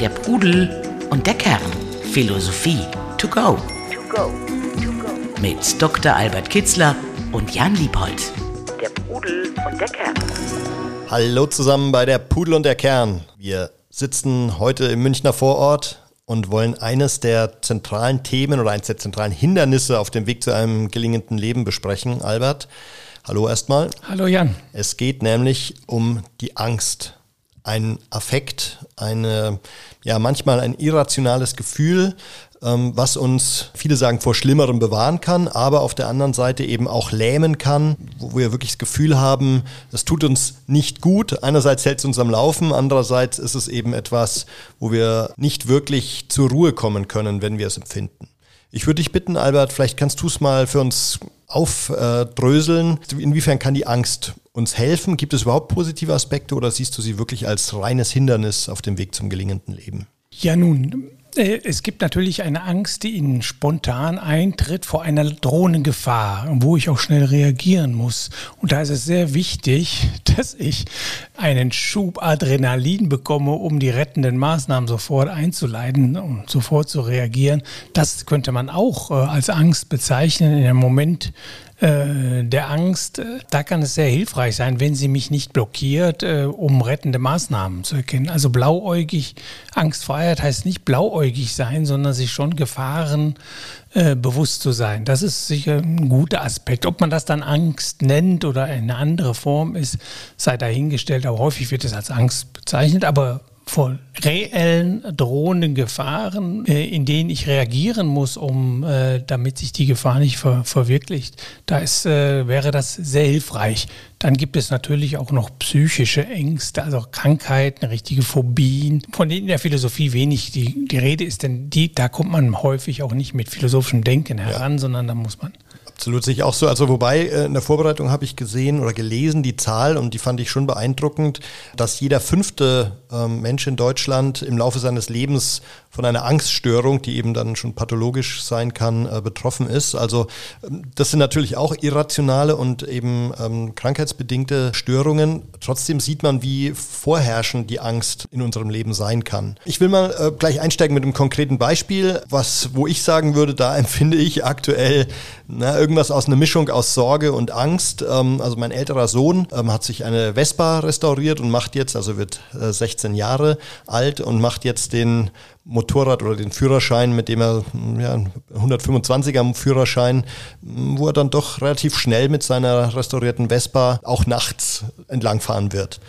Der Pudel und der Kern. Philosophie to go. To go. To go. Mit Dr. Albert Kitzler und Jan Liebold. Der Pudel und der Kern. Hallo zusammen bei der Pudel und der Kern. Wir sitzen heute im Münchner Vorort und wollen eines der zentralen Themen oder eines der zentralen Hindernisse auf dem Weg zu einem gelingenden Leben besprechen. Albert, hallo erstmal. Hallo Jan. Es geht nämlich um die Angst ein Affekt, eine, ja, manchmal ein irrationales Gefühl, ähm, was uns, viele sagen, vor Schlimmerem bewahren kann, aber auf der anderen Seite eben auch lähmen kann, wo wir wirklich das Gefühl haben, das tut uns nicht gut. Einerseits hält es uns am Laufen, andererseits ist es eben etwas, wo wir nicht wirklich zur Ruhe kommen können, wenn wir es empfinden. Ich würde dich bitten, Albert, vielleicht kannst du es mal für uns aufdröseln. Inwiefern kann die Angst uns helfen? Gibt es überhaupt positive Aspekte oder siehst du sie wirklich als reines Hindernis auf dem Weg zum gelingenden Leben? Ja, nun, es gibt natürlich eine Angst, die Ihnen spontan eintritt vor einer drohenden Gefahr, wo ich auch schnell reagieren muss. Und da ist es sehr wichtig, dass ich einen Schub Adrenalin bekomme, um die rettenden Maßnahmen sofort einzuleiten und sofort zu reagieren. Das könnte man auch äh, als Angst bezeichnen in einem Moment äh, der Angst, äh, da kann es sehr hilfreich sein, wenn sie mich nicht blockiert, äh, um rettende Maßnahmen zu erkennen. Also blauäugig, Angstfreiheit heißt nicht blauäugig sein, sondern sich schon Gefahren bewusst zu sein. Das ist sicher ein guter Aspekt. Ob man das dann Angst nennt oder eine andere Form ist, sei dahingestellt. Aber häufig wird es als Angst bezeichnet. Aber vor reellen drohenden Gefahren, äh, in denen ich reagieren muss, um äh, damit sich die Gefahr nicht ver verwirklicht, da ist, äh, wäre das sehr hilfreich. Dann gibt es natürlich auch noch psychische Ängste, also Krankheiten, richtige Phobien, von denen in der Philosophie wenig die, die Rede ist, denn die, da kommt man häufig auch nicht mit philosophischem Denken heran, ja. sondern da muss man Absolut, sehe ich auch so. Also wobei äh, in der Vorbereitung habe ich gesehen oder gelesen die Zahl und die fand ich schon beeindruckend, dass jeder fünfte ähm, Mensch in Deutschland im Laufe seines Lebens von einer Angststörung, die eben dann schon pathologisch sein kann, äh, betroffen ist. Also ähm, das sind natürlich auch irrationale und eben ähm, krankheitsbedingte Störungen. Trotzdem sieht man, wie vorherrschend die Angst in unserem Leben sein kann. Ich will mal äh, gleich einsteigen mit einem konkreten Beispiel, was, wo ich sagen würde, da empfinde ich aktuell na, irgendwas aus einer Mischung aus Sorge und Angst. Ähm, also mein älterer Sohn ähm, hat sich eine Vespa restauriert und macht jetzt, also wird äh, 16 Jahre alt und macht jetzt den Motorrad oder den Führerschein, mit dem er ja, 125er Führerschein, wo er dann doch relativ schnell mit seiner restaurierten Vespa auch nachts entlangfahren wird.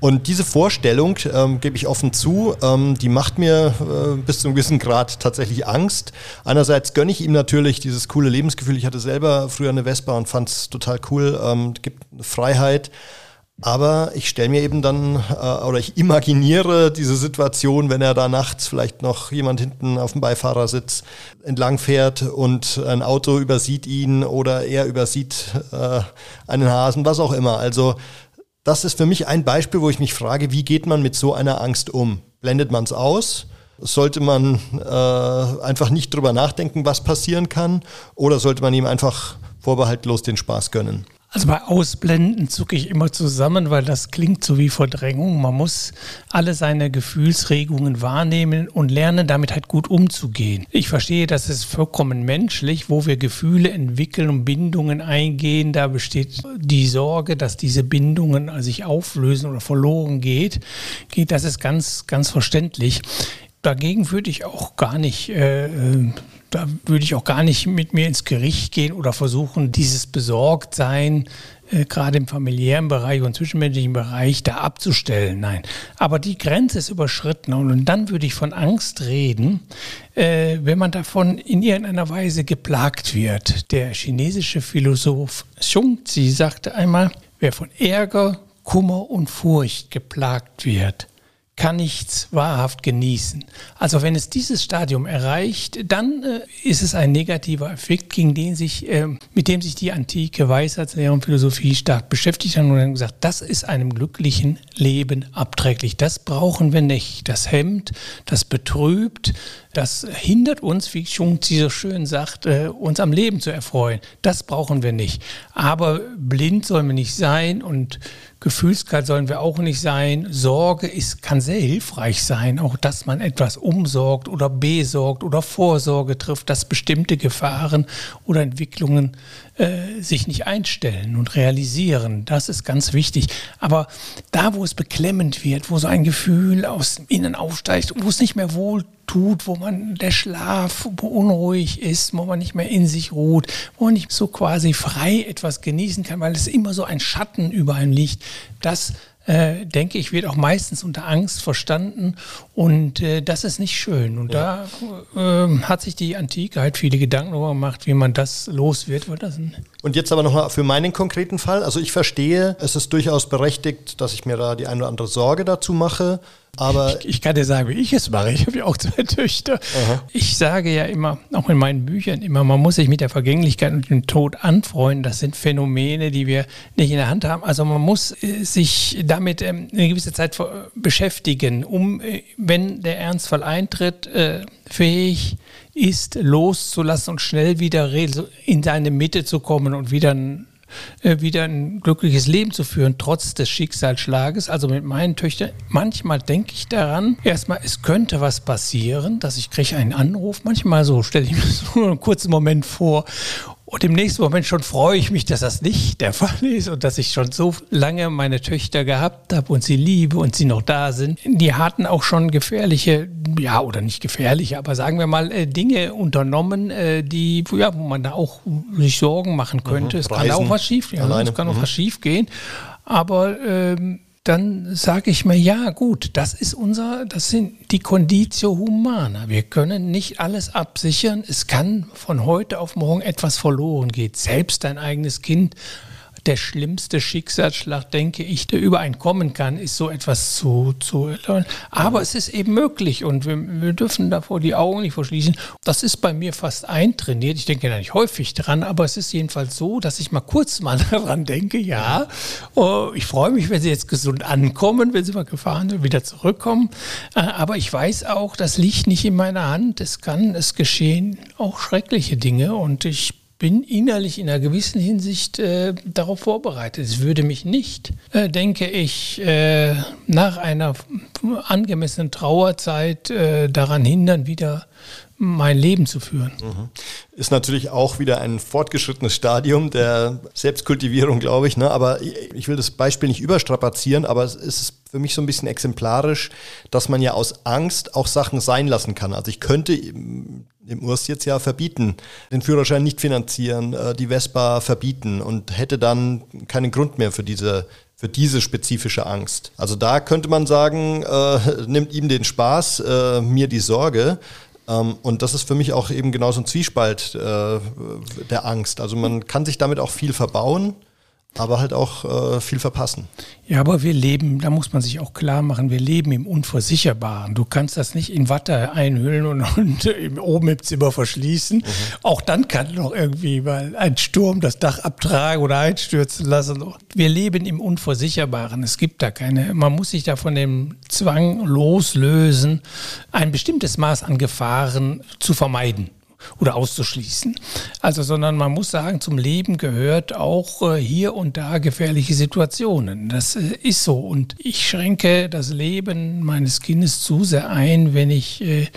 Und diese Vorstellung, ähm, gebe ich offen zu, ähm, die macht mir äh, bis zu einem gewissen Grad tatsächlich Angst. Einerseits gönne ich ihm natürlich dieses coole Lebensgefühl. Ich hatte selber früher eine Vespa und fand es total cool. Ähm, gibt Freiheit. Aber ich stelle mir eben dann äh, oder ich imaginiere diese Situation, wenn er da nachts vielleicht noch jemand hinten auf dem Beifahrersitz entlang fährt und ein Auto übersieht ihn oder er übersieht äh, einen Hasen, was auch immer. Also das ist für mich ein Beispiel, wo ich mich frage, wie geht man mit so einer Angst um? Blendet man es aus? Sollte man äh, einfach nicht drüber nachdenken, was passieren kann? Oder sollte man ihm einfach vorbehaltlos den Spaß gönnen? Also bei Ausblenden zucke ich immer zusammen, weil das klingt so wie Verdrängung. Man muss alle seine Gefühlsregungen wahrnehmen und lernen, damit halt gut umzugehen. Ich verstehe, das ist vollkommen menschlich, wo wir Gefühle entwickeln und Bindungen eingehen. Da besteht die Sorge, dass diese Bindungen sich auflösen oder verloren geht. Das ist ganz, ganz verständlich. Dagegen würde ich auch gar nicht äh, äh da würde ich auch gar nicht mit mir ins Gericht gehen oder versuchen, dieses Besorgtsein äh, gerade im familiären Bereich und zwischenmenschlichen Bereich da abzustellen. Nein, aber die Grenze ist überschritten und, dann würde ich von Angst reden, äh, wenn man davon in irgendeiner Weise geplagt wird. Der chinesische Philosoph Xungzi sagte einmal, wer von Ärger, Kummer und Furcht geplagt wird, kann nichts wahrhaft genießen. Also wenn es dieses Stadium erreicht, dann äh, ist es ein negativer Effekt, gegen den sich, äh, mit dem sich die antike Weisheitslehre und Philosophie stark beschäftigt haben und haben gesagt, das ist einem glücklichen Leben abträglich. Das brauchen wir nicht. Das hemmt, das betrübt, das hindert uns, wie Schungzi so schön sagt, äh, uns am Leben zu erfreuen. Das brauchen wir nicht. Aber blind sollen wir nicht sein und Gefühlskalt sollen wir auch nicht sein. Sorge ist, kann sehr hilfreich sein, auch dass man etwas umsorgt oder besorgt oder Vorsorge trifft, dass bestimmte Gefahren oder Entwicklungen äh, sich nicht einstellen und realisieren. Das ist ganz wichtig. Aber da, wo es beklemmend wird, wo so ein Gefühl aus innen aufsteigt, wo es nicht mehr wohl tut, wo man der Schlaf unruhig ist, wo man nicht mehr in sich ruht, wo man nicht so quasi frei etwas genießen kann, weil es immer so ein Schatten über einem liegt, das äh, denke ich, wird auch meistens unter Angst verstanden und äh, das ist nicht schön. Und ja. da äh, hat sich die Antike halt viele Gedanken darüber gemacht, wie man das los wird. und jetzt aber nochmal für meinen konkreten Fall. Also ich verstehe, es ist durchaus berechtigt, dass ich mir da die eine oder andere Sorge dazu mache. Aber ich, ich, kann dir sagen, wie ich es mache. Ich habe ja auch zwei Töchter. Aha. Ich sage ja immer, auch in meinen Büchern immer, man muss sich mit der Vergänglichkeit und dem Tod anfreunden. Das sind Phänomene, die wir nicht in der Hand haben. Also man muss äh, sich damit ähm, eine gewisse Zeit beschäftigen, um, äh, wenn der Ernstfall eintritt, äh, fähig ist, loszulassen und schnell wieder in seine Mitte zu kommen und wieder ein äh, wieder ein glückliches Leben zu führen, trotz des Schicksalsschlages. Also mit meinen Töchtern, manchmal denke ich daran, erstmal, es könnte was passieren, dass ich kriege einen Anruf. Manchmal so stelle ich mir so einen kurzen Moment vor und im nächsten Moment schon freue ich mich, dass das nicht der Fall ist und dass ich schon so lange meine Töchter gehabt habe und sie liebe und sie noch da sind. Die hatten auch schon gefährliche, ja, oder nicht gefährliche, aber sagen wir mal, äh, Dinge unternommen, äh, die, ja, wo man da auch sich Sorgen machen könnte. Mhm, es kann auch was schief, ja, es kann auch mhm. was schief gehen. Aber ähm, dann sage ich mir, ja gut, das ist unser, das sind die Conditio Humana. Wir können nicht alles absichern. Es kann von heute auf morgen etwas verloren gehen. Selbst dein eigenes Kind der schlimmste Schicksalsschlag, denke ich, der über einen kommen kann, ist so etwas zu, zu. Aber es ist eben möglich und wir, wir, dürfen davor die Augen nicht verschließen. Das ist bei mir fast eintrainiert. Ich denke da nicht häufig dran, aber es ist jedenfalls so, dass ich mal kurz mal daran denke, ja, oh, ich freue mich, wenn sie jetzt gesund ankommen, wenn sie mal gefahren sind, wieder zurückkommen. Äh, aber ich weiß auch, das liegt nicht in meiner Hand. Es kann, es geschehen auch schreckliche Dinge und ich bin innerlich in einer gewissen Hinsicht äh, darauf vorbereitet. Es würde mich nicht, äh, denke ich, äh, nach einer angemessenen Trauerzeit äh, daran hindern, wieder mein Leben zu führen. Mhm. Ist natürlich auch wieder ein fortgeschrittenes Stadium der Selbstkultivierung, glaube ich. Ne? Aber ich will das Beispiel nicht überstrapazieren, aber es ist für mich so ein bisschen exemplarisch, dass man ja aus Angst auch Sachen sein lassen kann. Also ich könnte dem Urs jetzt ja verbieten, den Führerschein nicht finanzieren, äh, die Vespa verbieten und hätte dann keinen Grund mehr für diese für diese spezifische Angst. Also da könnte man sagen, äh, nimmt ihm den Spaß, äh, mir die Sorge. Ähm, und das ist für mich auch eben genau so ein Zwiespalt äh, der Angst. Also man kann sich damit auch viel verbauen aber halt auch äh, viel verpassen. Ja, aber wir leben, da muss man sich auch klar machen, wir leben im Unversicherbaren. Du kannst das nicht in Watte einhüllen und, und oben im Zimmer verschließen. Mhm. Auch dann kann noch irgendwie mal ein Sturm das Dach abtragen oder einstürzen lassen. Wir leben im Unversicherbaren. Es gibt da keine, man muss sich da von dem Zwang loslösen, ein bestimmtes Maß an Gefahren zu vermeiden oder auszuschließen. Also, sondern man muss sagen, zum Leben gehört auch äh, hier und da gefährliche Situationen. Das äh, ist so. Und ich schränke das Leben meines Kindes zu sehr ein, wenn ich äh,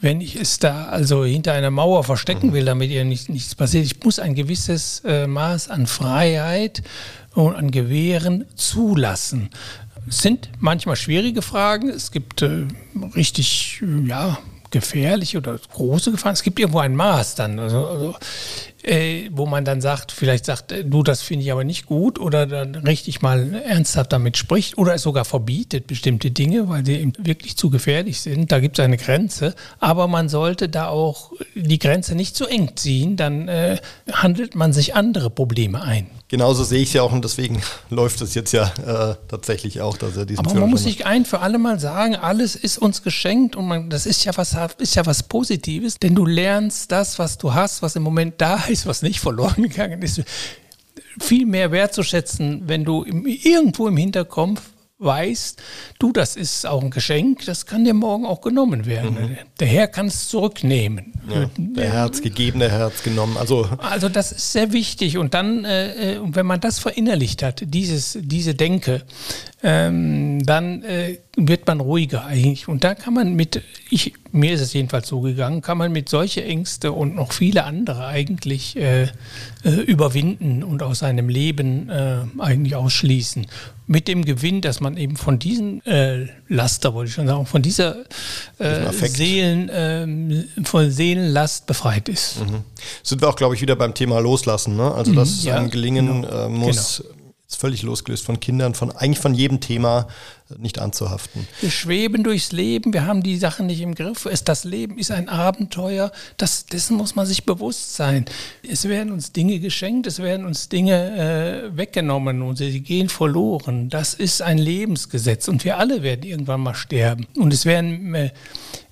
wenn ich es da also hinter einer Mauer verstecken mhm. will, damit ihr nicht, nichts passiert. Ich muss ein gewisses äh, Maß an Freiheit und an Gewähren zulassen. Es sind manchmal schwierige Fragen. Es gibt äh, richtig, ja, gefährliche oder große Gefahren. Es gibt irgendwo ein Maß dann, also, also äh, wo man dann sagt, vielleicht sagt, äh, du, das finde ich aber nicht gut oder dann richtig mal ernsthaft damit spricht oder es sogar verbietet bestimmte Dinge, weil sie wirklich zu gefährlich sind. Da gibt es eine Grenze, aber man sollte da auch die Grenze nicht zu eng ziehen, dann äh, handelt man sich andere Probleme ein. Genauso sehe ich es ja auch und deswegen läuft es jetzt ja äh, tatsächlich auch, dass er diesen Aber man muss sich ein für alle Mal sagen, alles ist uns geschenkt und man, das ist ja was ist ja was Positives, denn du lernst das, was du hast, was im Moment da ist, was nicht verloren gegangen ist, viel mehr wertzuschätzen, wenn du im, irgendwo im Hinterkopf weißt, du, das ist auch ein Geschenk, das kann dir morgen auch genommen werden. Mhm. Der Herr kann es zurücknehmen. Ja, der es gegeben, der es genommen. Also, also das ist sehr wichtig. Und dann, äh, äh, wenn man das verinnerlicht hat, dieses, diese Denke, ähm, dann äh, wird man ruhiger eigentlich. Und da kann man mit, ich, mir ist es jedenfalls so gegangen, kann man mit solche Ängste und noch viele andere eigentlich äh, äh, überwinden und aus seinem Leben äh, eigentlich ausschließen. Mit dem Gewinn, dass man eben von diesen äh, Laster, wollte ich schon sagen, von dieser Seelen, ähm, von Seelenlast befreit ist. Mhm. Sind wir auch, glaube ich, wieder beim Thema Loslassen. Ne? Also, dass mhm, ja, einem gelingen genau, muss. Genau ist völlig losgelöst von Kindern, von eigentlich von jedem Thema nicht anzuhaften. Wir schweben durchs Leben, wir haben die Sachen nicht im Griff. Es, das Leben ist ein Abenteuer, das, dessen muss man sich bewusst sein. Es werden uns Dinge geschenkt, es werden uns Dinge äh, weggenommen und sie gehen verloren. Das ist ein Lebensgesetz und wir alle werden irgendwann mal sterben. Und es werden äh,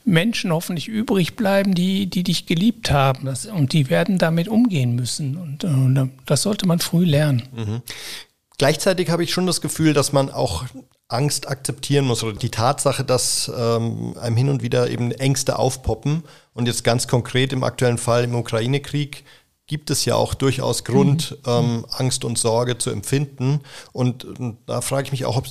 Menschen hoffentlich übrig bleiben, die, die dich geliebt haben. Das, und die werden damit umgehen müssen. Und, und das sollte man früh lernen. Mhm. Gleichzeitig habe ich schon das Gefühl, dass man auch Angst akzeptieren muss oder die Tatsache, dass ähm, einem hin und wieder eben Ängste aufpoppen und jetzt ganz konkret im aktuellen Fall im Ukraine-Krieg gibt es ja auch durchaus Grund, mhm. ähm, Angst und Sorge zu empfinden. Und, und da frage ich mich auch,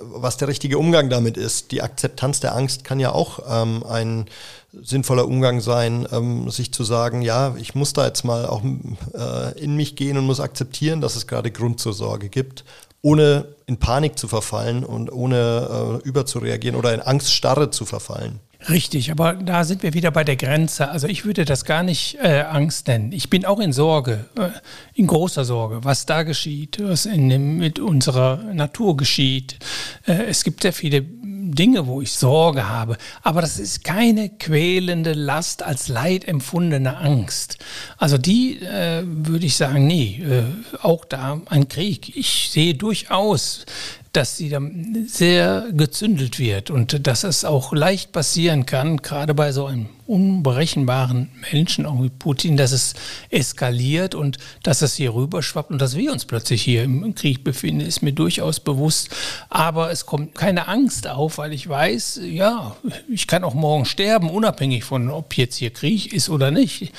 was der richtige Umgang damit ist. Die Akzeptanz der Angst kann ja auch ähm, ein sinnvoller Umgang sein, ähm, sich zu sagen, ja, ich muss da jetzt mal auch äh, in mich gehen und muss akzeptieren, dass es gerade Grund zur Sorge gibt, ohne in Panik zu verfallen und ohne äh, überzureagieren oder in Angststarre zu verfallen. Richtig, aber da sind wir wieder bei der Grenze. Also ich würde das gar nicht äh, Angst nennen. Ich bin auch in Sorge, äh, in großer Sorge, was da geschieht, was in, mit unserer Natur geschieht. Äh, es gibt sehr viele Dinge, wo ich Sorge habe, aber das ist keine quälende Last als Leid empfundene Angst. Also die äh, würde ich sagen, nee, äh, auch da ein Krieg. Ich sehe durchaus dass sie dann sehr gezündelt wird und dass es auch leicht passieren kann, gerade bei so einem unberechenbaren Menschen, auch wie Putin, dass es eskaliert und dass es hier rüberschwappt und dass wir uns plötzlich hier im Krieg befinden, ist mir durchaus bewusst. Aber es kommt keine Angst auf, weil ich weiß, ja, ich kann auch morgen sterben, unabhängig von, ob jetzt hier Krieg ist oder nicht.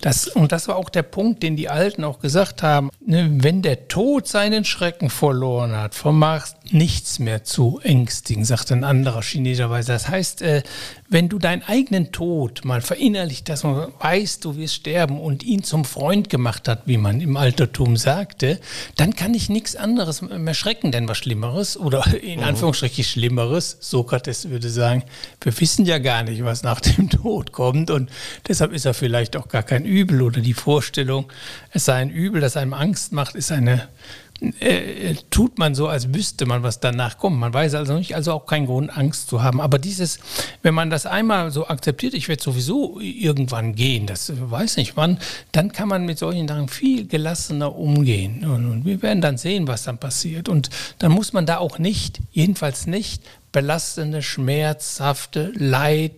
Das, und das war auch der Punkt, den die Alten auch gesagt haben. Ne, wenn der Tod seinen Schrecken verloren hat, vermag nichts mehr zu ängstigen, sagt ein anderer chinesischerweise. Das heißt, äh, wenn du deinen eigenen Tod mal verinnerlicht hast und weißt, du wirst sterben und ihn zum Freund gemacht hat, wie man im Altertum sagte, dann kann ich nichts anderes mehr schrecken, denn was Schlimmeres oder in mhm. Anführungsstrichen Schlimmeres, Sokrates würde sagen, wir wissen ja gar nicht, was nach dem Tod kommt und deshalb ist er vielleicht auch gar kein Übel oder die Vorstellung, es sei ein Übel, das einem Angst macht, ist eine äh, tut man so, als wüsste man, was danach kommt. Man weiß also nicht, also auch keinen Grund, Angst zu haben. Aber dieses, wenn man das einmal so akzeptiert, ich werde sowieso irgendwann gehen, das weiß nicht wann, dann kann man mit solchen Sachen viel gelassener umgehen. Und, und wir werden dann sehen, was dann passiert. Und dann muss man da auch nicht, jedenfalls nicht, belastende, schmerzhafte Leid,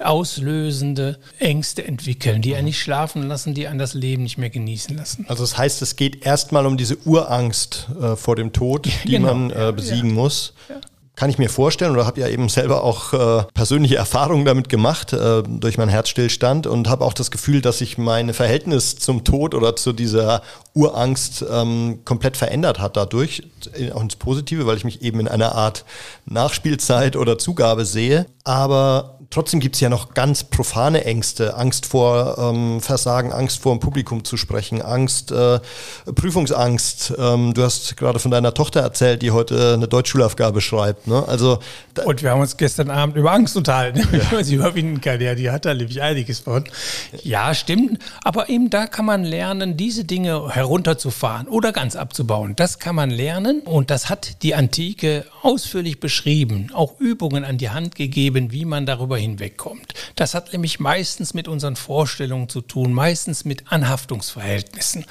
auslösende Ängste entwickeln, die einen nicht schlafen lassen, die einen das Leben nicht mehr genießen lassen. Also das heißt, es geht erstmal um diese Urangst äh, vor dem Tod, die genau. man äh, besiegen ja. muss. Ja kann ich mir vorstellen oder habe ja eben selber auch äh, persönliche Erfahrungen damit gemacht äh, durch meinen Herzstillstand und habe auch das Gefühl, dass sich mein Verhältnis zum Tod oder zu dieser Urangst ähm, komplett verändert hat dadurch, auch ins Positive, weil ich mich eben in einer Art Nachspielzeit oder Zugabe sehe. Aber trotzdem gibt es ja noch ganz profane Ängste. Angst vor ähm, Versagen, Angst vor dem Publikum zu sprechen, Angst, äh, Prüfungsangst. Ähm, du hast gerade von deiner Tochter erzählt, die heute eine Deutschschulaufgabe schreibt. Ne? Also, Und wir haben uns gestern Abend über Angst unterhalten, ja. wie man sie überwinden kann. Ja, die hat da nämlich einiges von. Ja, stimmt. Aber eben da kann man lernen, diese Dinge herunterzufahren oder ganz abzubauen. Das kann man lernen und das hat die Antike ausführlich beschrieben, auch Übungen an die Hand gegeben, wie man darüber hinwegkommt. Das hat nämlich meistens mit unseren Vorstellungen zu tun, meistens mit Anhaftungsverhältnissen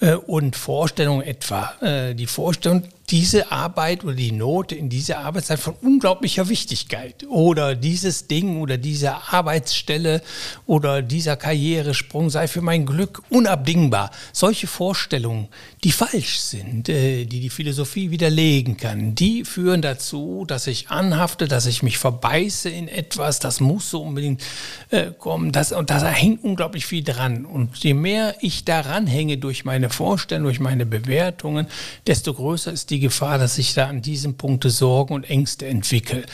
äh, und Vorstellungen etwa. Äh, die Vorstellung, diese Arbeit oder die Note in dieser Arbeit sei von unglaublicher Wichtigkeit oder dieses Ding oder diese Arbeitsstelle oder dieser Karrieresprung sei für mein Glück unabdingbar. Solche Vorstellungen, die falsch sind, äh, die die Philosophie widerlegen kann, die führen dazu, dass ich anhafte, dass ich mich verbeiße in etwas, das muss so unbedingt äh, kommen. Das, und da hängt unglaublich viel dran. Und je mehr ich daran hänge durch meine Vorstellungen, durch meine Bewertungen, desto größer ist die Gefahr, dass ich da an diesem Punkte Sorgen und Ängste entwickle.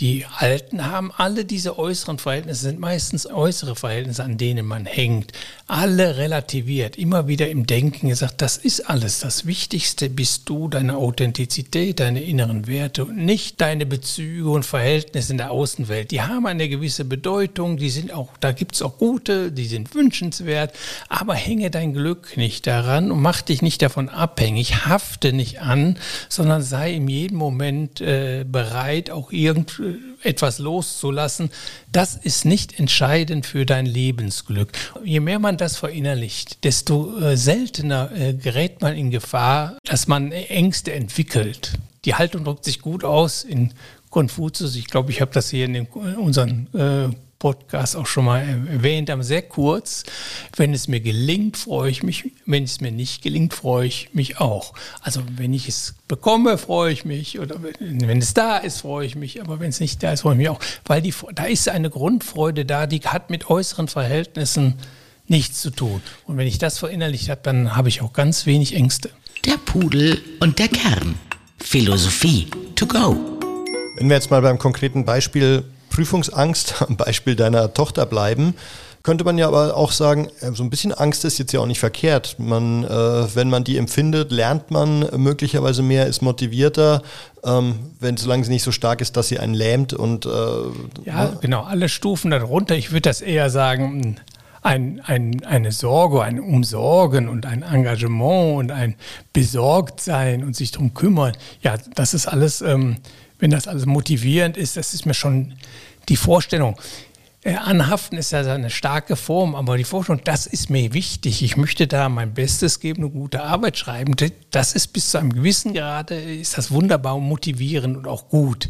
Die Alten haben alle diese äußeren Verhältnisse, sind meistens äußere Verhältnisse, an denen man hängt. Alle relativiert, immer wieder im Denken gesagt, das ist alles. Das Wichtigste bist du, deine Authentizität, deine inneren Werte und nicht deine Bezüge und Verhältnisse in der Außenwelt. Die haben eine gewisse Bedeutung, die sind auch, da gibt es auch gute, die sind wünschenswert, aber hänge dein Glück nicht daran und mach dich nicht davon abhängig, hafte nicht an, sondern sei in jedem Moment äh, bereit, auch irgendwie etwas loszulassen, das ist nicht entscheidend für dein Lebensglück. Je mehr man das verinnerlicht, desto äh, seltener äh, gerät man in Gefahr, dass man Ängste entwickelt. Die Haltung drückt sich gut aus in Konfuzius. Ich glaube, ich habe das hier in, den, in unseren äh, Podcast auch schon mal erwähnt, aber sehr kurz. Wenn es mir gelingt, freue ich mich. Wenn es mir nicht gelingt, freue ich mich auch. Also wenn ich es bekomme, freue ich mich. Oder wenn es da ist, freue ich mich. Aber wenn es nicht da ist, freue ich mich auch. Weil die, da ist eine Grundfreude da, die hat mit äußeren Verhältnissen nichts zu tun. Und wenn ich das verinnerlicht habe, dann habe ich auch ganz wenig Ängste. Der Pudel und der Kern. Philosophie to go. Wenn wir jetzt mal beim konkreten Beispiel Prüfungsangst am Beispiel deiner Tochter bleiben, könnte man ja aber auch sagen, äh, so ein bisschen Angst ist jetzt ja auch nicht verkehrt. Man, äh, wenn man die empfindet, lernt man möglicherweise mehr, ist motivierter, ähm, wenn solange sie nicht so stark ist, dass sie einen lähmt und äh, ja, ne? genau, alle Stufen darunter. Ich würde das eher sagen, ein, ein, eine Sorge, ein Umsorgen und ein Engagement und ein Besorgtsein und sich darum kümmern. Ja, das ist alles. Ähm, wenn das alles motivierend ist, das ist mir schon die Vorstellung. Äh, anhaften ist ja eine starke Form, aber die Vorstellung, das ist mir wichtig. Ich möchte da mein Bestes geben, eine gute Arbeit schreiben. Das ist bis zu einem gewissen Grade, ist das wunderbar und motivierend und auch gut.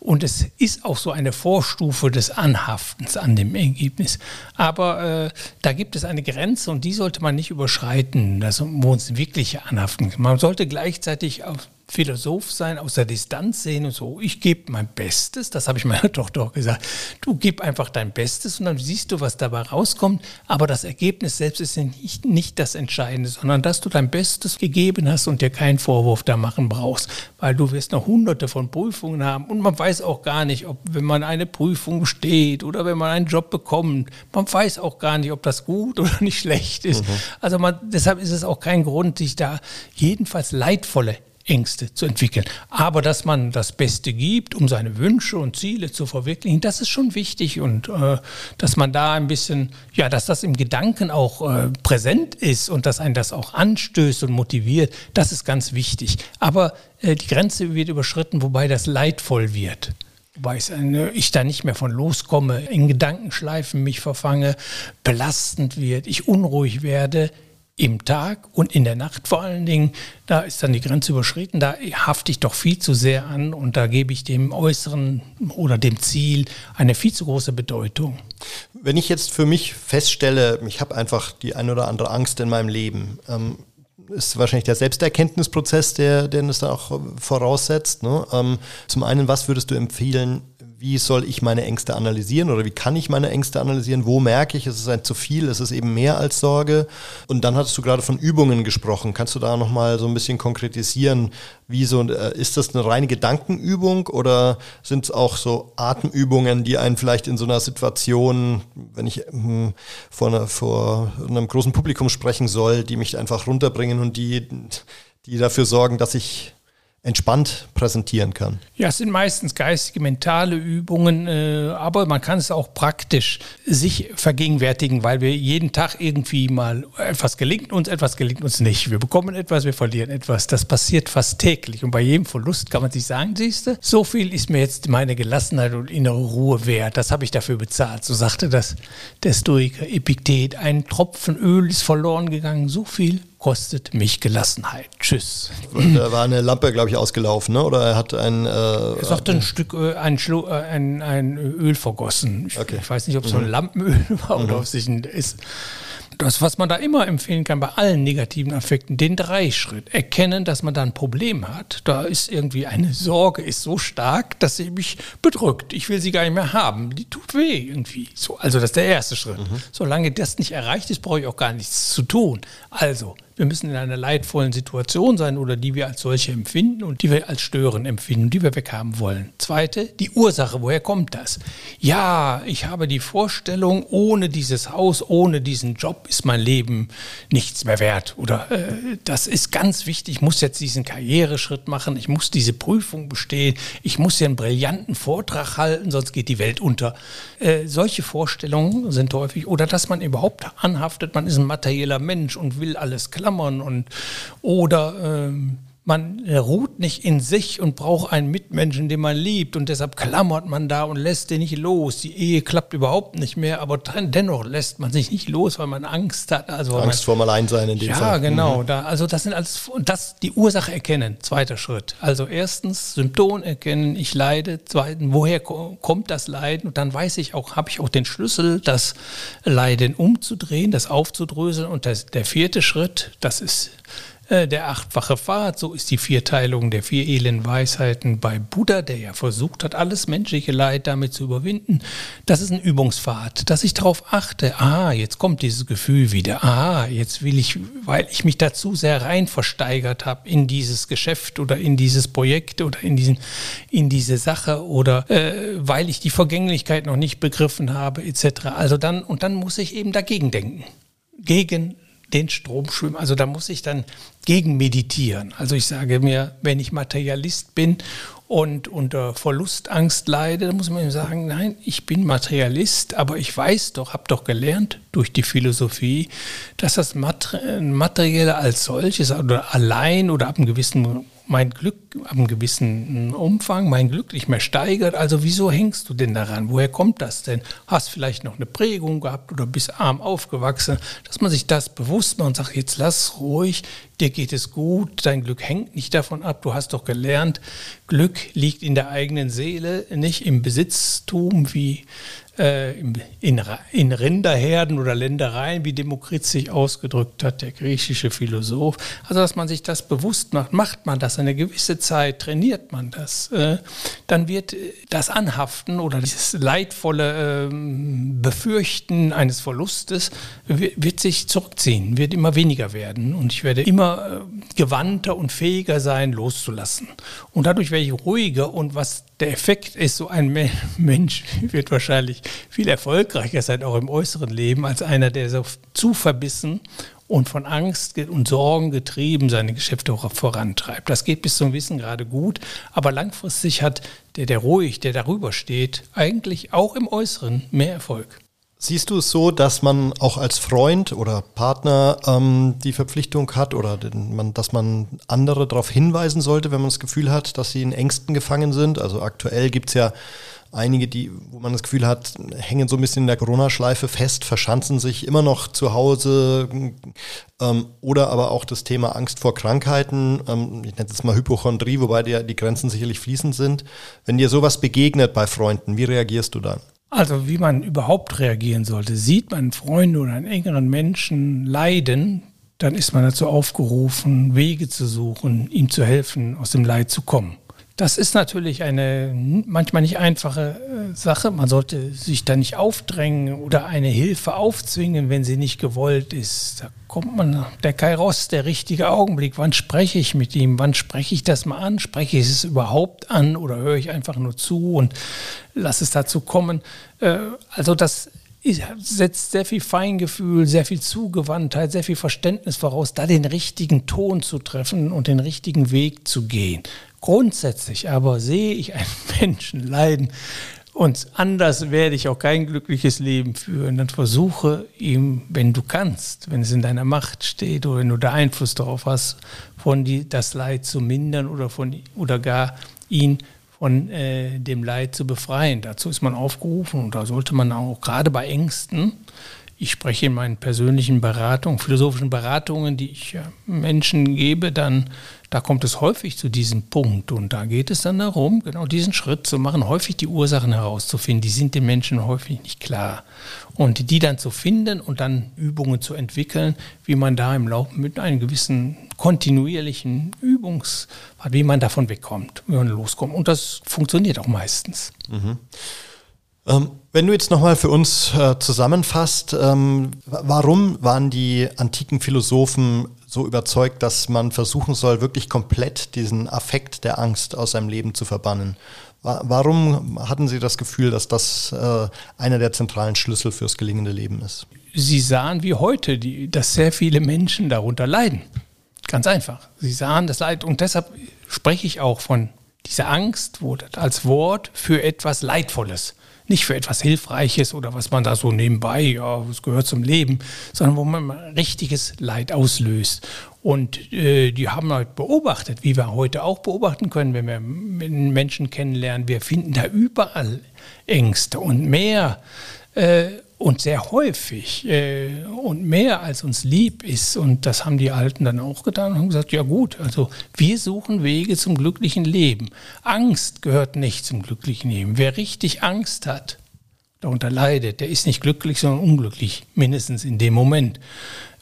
Und es ist auch so eine Vorstufe des Anhaftens an dem Ergebnis. Aber äh, da gibt es eine Grenze und die sollte man nicht überschreiten, also, wo uns wirklich anhaften. Man sollte gleichzeitig auch Philosoph sein, aus der Distanz sehen und so. Ich gebe mein Bestes, das habe ich meiner Tochter auch gesagt. Du gib einfach dein Bestes und dann siehst du, was dabei rauskommt. Aber das Ergebnis selbst ist nicht, nicht das Entscheidende, sondern dass du dein Bestes gegeben hast und dir keinen Vorwurf da machen brauchst, weil du wirst noch hunderte von Prüfungen haben und man weiß auch gar nicht, ob wenn man eine Prüfung besteht oder wenn man einen Job bekommt, man weiß auch gar nicht, ob das gut oder nicht schlecht ist. Mhm. Also man, deshalb ist es auch kein Grund, sich da jedenfalls leidvolle Ängste zu entwickeln. Aber dass man das Beste gibt, um seine Wünsche und Ziele zu verwirklichen, das ist schon wichtig und äh, dass man da ein bisschen, ja, dass das im Gedanken auch äh, präsent ist und dass einen das auch anstößt und motiviert, das ist ganz wichtig. Aber äh, die Grenze wird überschritten, wobei das leidvoll wird. Wobei ich da nicht mehr von loskomme, in Gedankenschleifen mich verfange, belastend wird, ich unruhig werde im Tag und in der Nacht vor allen Dingen, da ist dann die Grenze überschritten, da hafte ich doch viel zu sehr an und da gebe ich dem Äußeren oder dem Ziel eine viel zu große Bedeutung. Wenn ich jetzt für mich feststelle, ich habe einfach die ein oder andere Angst in meinem Leben, ähm, ist wahrscheinlich der Selbsterkenntnisprozess, der, den es da auch voraussetzt. Ne? Ähm, zum einen, was würdest du empfehlen, wie soll ich meine Ängste analysieren oder wie kann ich meine Ängste analysieren? Wo merke ich, es ist ein zu viel, es ist eben mehr als Sorge? Und dann hattest du gerade von Übungen gesprochen. Kannst du da nochmal so ein bisschen konkretisieren? Wie so, äh, ist das eine reine Gedankenübung oder sind es auch so Atemübungen, die einen vielleicht in so einer Situation, wenn ich hm, vor, einer, vor einem großen Publikum sprechen soll, die mich einfach runterbringen und die, die dafür sorgen, dass ich entspannt präsentieren kann. Ja, es sind meistens geistige, mentale Übungen, äh, aber man kann es auch praktisch sich vergegenwärtigen, weil wir jeden Tag irgendwie mal etwas gelingt uns, etwas gelingt uns nicht. Wir bekommen etwas, wir verlieren etwas. Das passiert fast täglich und bei jedem Verlust kann man sich sagen, siehst du, so viel ist mir jetzt meine Gelassenheit und innere Ruhe wert. Das habe ich dafür bezahlt. So sagte das der Stoiker Epiktet. Ein Tropfen Öl ist verloren gegangen, so viel kostet mich Gelassenheit. Tschüss. Da war eine Lampe, glaube ich, ausgelaufen, ne? oder er hat ein... Äh, er sagte ein Stück, äh, ein, Schlu äh, ein, ein Öl vergossen. Ich, okay. ich weiß nicht, ob es mhm. so ein mhm. Lampenöl war mhm. oder ob es sich ein... Ist das, was man da immer empfehlen kann bei allen negativen Affekten, den Dreischritt. Erkennen, dass man da ein Problem hat. Da ist irgendwie eine Sorge, ist so stark, dass sie mich bedrückt. Ich will sie gar nicht mehr haben. Die tut weh irgendwie. So, also das ist der erste Schritt. Mhm. Solange das nicht erreicht ist, brauche ich auch gar nichts zu tun. Also wir müssen in einer leidvollen Situation sein oder die wir als solche empfinden und die wir als stören empfinden, die wir weghaben wollen. Zweite, die Ursache, woher kommt das? Ja, ich habe die Vorstellung, ohne dieses Haus, ohne diesen Job ist mein Leben nichts mehr wert. Oder äh, das ist ganz wichtig, ich muss jetzt diesen Karriereschritt machen, ich muss diese Prüfung bestehen, ich muss hier einen brillanten Vortrag halten, sonst geht die Welt unter. Äh, solche Vorstellungen sind häufig, oder dass man überhaupt anhaftet, man ist ein materieller Mensch und will alles klar klammern und oder ähm, man ruht nicht in sich und braucht einen Mitmenschen, den man liebt und deshalb klammert man da und lässt den nicht los. Die Ehe klappt überhaupt nicht mehr, aber dennoch lässt man sich nicht los, weil man Angst hat. Also Angst man, vorm Alleinsein in dem ja, Fall. Ja, genau. Mhm. Da, also das sind alles, das die Ursache erkennen, zweiter Schritt. Also erstens Symptom erkennen, ich leide. Zweitens, woher kommt das Leiden? Und dann weiß ich auch, habe ich auch den Schlüssel, das Leiden umzudrehen, das aufzudröseln. Und das, der vierte Schritt, das ist äh, der achtfache Pfad, so ist die Vierteilung der vier elenden Weisheiten bei Buddha, der ja versucht hat, alles menschliche Leid damit zu überwinden. Das ist ein Übungspfad, dass ich darauf achte, ah, jetzt kommt dieses Gefühl wieder, ah, jetzt will ich, weil ich mich dazu sehr rein versteigert habe in dieses Geschäft oder in dieses Projekt oder in, diesen, in diese Sache oder äh, weil ich die Vergänglichkeit noch nicht begriffen habe, etc. Also dann, und dann muss ich eben dagegen denken. Gegen den Strom schwimmen. Also da muss ich dann gegen meditieren. Also ich sage mir, wenn ich Materialist bin und unter Verlustangst leide, dann muss man sagen, nein, ich bin Materialist, aber ich weiß doch, habe doch gelernt durch die Philosophie, dass das Materielle als solches oder allein oder ab einem gewissen mein Glück einem gewissen Umfang, mein Glück nicht mehr steigert. Also wieso hängst du denn daran? Woher kommt das denn? Hast vielleicht noch eine Prägung gehabt oder bist arm aufgewachsen, dass man sich das bewusst macht und sagt, jetzt lass ruhig, dir geht es gut, dein Glück hängt nicht davon ab, du hast doch gelernt, Glück liegt in der eigenen Seele, nicht im Besitztum wie äh, in, in Rinderherden oder Ländereien, wie Demokrit sich ausgedrückt hat, der griechische Philosoph. Also, dass man sich das bewusst macht, macht man das eine gewisse Zeit, trainiert man das, äh, dann wird das Anhaften oder dieses leidvolle äh, Befürchten eines Verlustes wird sich zurückziehen, wird immer weniger werden und ich werde immer äh, gewandter und fähiger sein, loszulassen. Und dadurch werde ich ruhiger und was der Effekt ist, so ein Mensch wird wahrscheinlich viel erfolgreicher sein, auch im äußeren Leben, als einer, der so zu verbissen und von Angst und Sorgen getrieben seine Geschäfte vorantreibt. Das geht bis zum Wissen gerade gut, aber langfristig hat der, der ruhig, der darüber steht, eigentlich auch im Äußeren mehr Erfolg. Siehst du es so, dass man auch als Freund oder Partner ähm, die Verpflichtung hat oder den, man, dass man andere darauf hinweisen sollte, wenn man das Gefühl hat, dass sie in Ängsten gefangen sind? Also aktuell gibt es ja einige, die, wo man das Gefühl hat, hängen so ein bisschen in der Corona-Schleife fest, verschanzen sich immer noch zu Hause ähm, oder aber auch das Thema Angst vor Krankheiten, ähm, ich nenne es mal Hypochondrie, wobei die, die Grenzen sicherlich fließend sind. Wenn dir sowas begegnet bei Freunden, wie reagierst du dann? Also wie man überhaupt reagieren sollte. Sieht man Freunde oder einen engeren Menschen leiden, dann ist man dazu aufgerufen, Wege zu suchen, ihm zu helfen, aus dem Leid zu kommen. Das ist natürlich eine manchmal nicht einfache äh, Sache. Man sollte sich da nicht aufdrängen oder eine Hilfe aufzwingen, wenn sie nicht gewollt ist. Da kommt man, der Kairos, der richtige Augenblick. Wann spreche ich mit ihm? Wann spreche ich das mal an? Spreche ich es überhaupt an oder höre ich einfach nur zu und lasse es dazu kommen? Äh, also das setzt sehr viel Feingefühl, sehr viel Zugewandtheit, sehr viel Verständnis voraus, da den richtigen Ton zu treffen und den richtigen Weg zu gehen. Grundsätzlich aber sehe ich einen Menschen leiden und anders werde ich auch kein glückliches Leben führen. Dann versuche ihm, wenn du kannst, wenn es in deiner Macht steht oder wenn du da Einfluss darauf hast, von die, das Leid zu mindern oder, von, oder gar ihn von äh, dem Leid zu befreien. Dazu ist man aufgerufen und da sollte man auch gerade bei Ängsten ich spreche in meinen persönlichen Beratungen, philosophischen Beratungen, die ich Menschen gebe, dann da kommt es häufig zu diesem Punkt und da geht es dann darum, genau diesen Schritt zu machen, häufig die Ursachen herauszufinden. Die sind den Menschen häufig nicht klar. Und die dann zu finden und dann Übungen zu entwickeln, wie man da im Laufe mit einem gewissen kontinuierlichen Übungs, wie man davon wegkommt, wie man loskommt. Und das funktioniert auch meistens. Mhm. Ähm, wenn du jetzt nochmal für uns äh, zusammenfasst, ähm, warum waren die antiken Philosophen so überzeugt, dass man versuchen soll, wirklich komplett diesen Affekt der Angst aus seinem Leben zu verbannen? Warum hatten Sie das Gefühl, dass das äh, einer der zentralen Schlüssel fürs gelingende Leben ist? Sie sahen wie heute, die, dass sehr viele Menschen darunter leiden. Ganz einfach. Sie sahen das Leid und deshalb spreche ich auch von dieser Angst als Wort für etwas Leidvolles nicht für etwas Hilfreiches oder was man da so nebenbei, ja, es gehört zum Leben, sondern wo man richtiges Leid auslöst. Und äh, die haben halt beobachtet, wie wir heute auch beobachten können, wenn wir Menschen kennenlernen, wir finden da überall Ängste und mehr. Äh, und sehr häufig äh, und mehr als uns lieb ist. Und das haben die Alten dann auch getan und haben gesagt, ja gut, also wir suchen Wege zum glücklichen Leben. Angst gehört nicht zum glücklichen Leben. Wer richtig Angst hat, darunter leidet, der ist nicht glücklich, sondern unglücklich, mindestens in dem Moment.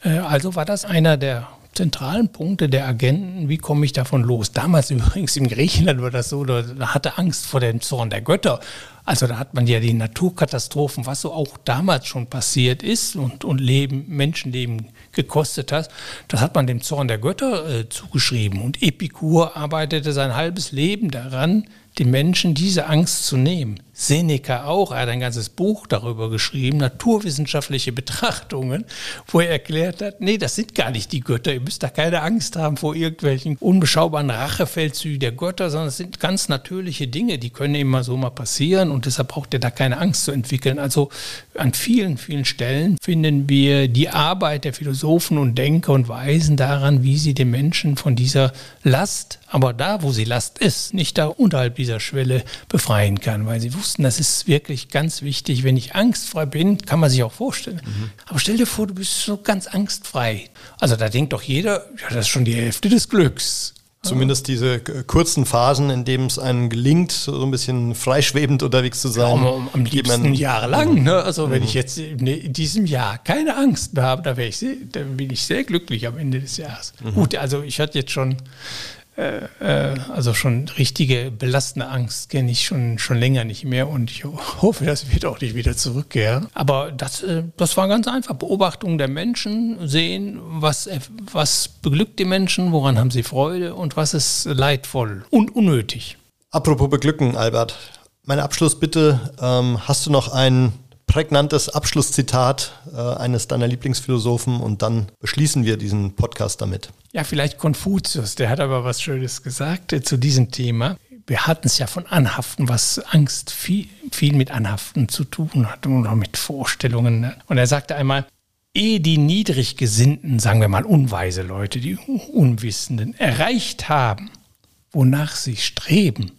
Äh, also war das einer der zentralen Punkte der Agenten, wie komme ich davon los? Damals übrigens in Griechenland war das so, da hatte Angst vor dem Zorn der Götter. Also da hat man ja die Naturkatastrophen, was so auch damals schon passiert ist und, und Leben, Menschenleben gekostet hat, das hat man dem Zorn der Götter äh, zugeschrieben. Und Epikur arbeitete sein halbes Leben daran, den Menschen diese Angst zu nehmen. Seneca auch, er hat ein ganzes Buch darüber geschrieben, naturwissenschaftliche Betrachtungen, wo er erklärt hat, nee, das sind gar nicht die Götter, ihr müsst da keine Angst haben vor irgendwelchen unbeschaubaren Rachefeldzügen der Götter, sondern es sind ganz natürliche Dinge, die können immer so mal passieren und deshalb braucht ihr da keine Angst zu entwickeln. Also an vielen, vielen Stellen finden wir die Arbeit der Philosophen und Denker und Weisen daran, wie sie den Menschen von dieser Last, aber da, wo sie Last ist, nicht da unterhalb dieser Schwelle befreien kann, weil sie wussten, wussten, das ist wirklich ganz wichtig. Wenn ich angstfrei bin, kann man sich auch vorstellen. Mhm. Aber stell dir vor, du bist so ganz angstfrei. Also da denkt doch jeder, ja, das ist schon die Hälfte des Glücks. Zumindest diese kurzen Phasen, in denen es einem gelingt, so ein bisschen freischwebend unterwegs zu sein. Ja, am liebsten jahrelang. Ne? Also mhm. wenn ich jetzt in diesem Jahr keine Angst mehr habe, da, ich da bin ich sehr glücklich am Ende des Jahres. Mhm. Gut, also ich hatte jetzt schon also schon richtige belastende Angst kenne ich schon, schon länger nicht mehr und ich hoffe, das wird auch nicht wieder zurückkehren. Aber das, äh, das war ganz einfach. Beobachtung der Menschen, sehen, was, was beglückt die Menschen, woran haben sie Freude und was ist leidvoll und unnötig. Apropos beglücken, Albert. Mein Abschluss bitte, ähm, hast du noch einen prägnantes Abschlusszitat äh, eines deiner Lieblingsphilosophen und dann beschließen wir diesen Podcast damit. Ja, vielleicht Konfuzius, der hat aber was Schönes gesagt äh, zu diesem Thema. Wir hatten es ja von Anhaften, was Angst viel, viel mit Anhaften zu tun hat und auch mit Vorstellungen. Und er sagte einmal, ehe die Niedriggesinnten, sagen wir mal unweise Leute, die Unwissenden, erreicht haben, wonach sie streben,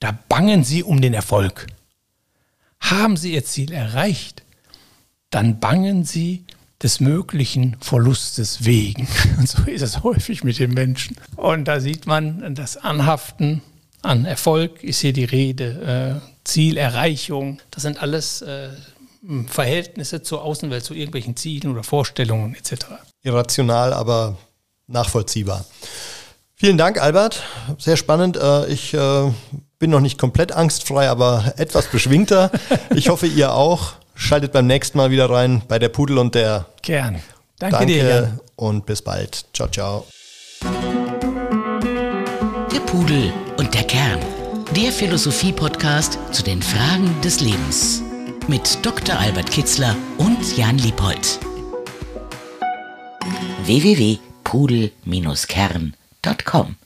da bangen sie um den Erfolg. Haben Sie Ihr Ziel erreicht, dann bangen Sie des möglichen Verlustes wegen. Und so ist es häufig mit den Menschen. Und da sieht man das Anhaften an Erfolg ist hier die Rede, äh, Zielerreichung, das sind alles äh, Verhältnisse zur Außenwelt, zu irgendwelchen Zielen oder Vorstellungen etc. Irrational, aber nachvollziehbar. Vielen Dank, Albert. Sehr spannend. Äh, ich äh, bin noch nicht komplett angstfrei, aber etwas beschwingter. Ich hoffe, ihr auch. Schaltet beim nächsten Mal wieder rein bei der Pudel und der. Gern. Danke, Danke dir. Jan. Und bis bald. Ciao, ciao. Der Pudel und der Kern. Der Philosophie-Podcast zu den Fragen des Lebens. Mit Dr. Albert Kitzler und Jan Liebold. www.pudel-kern.com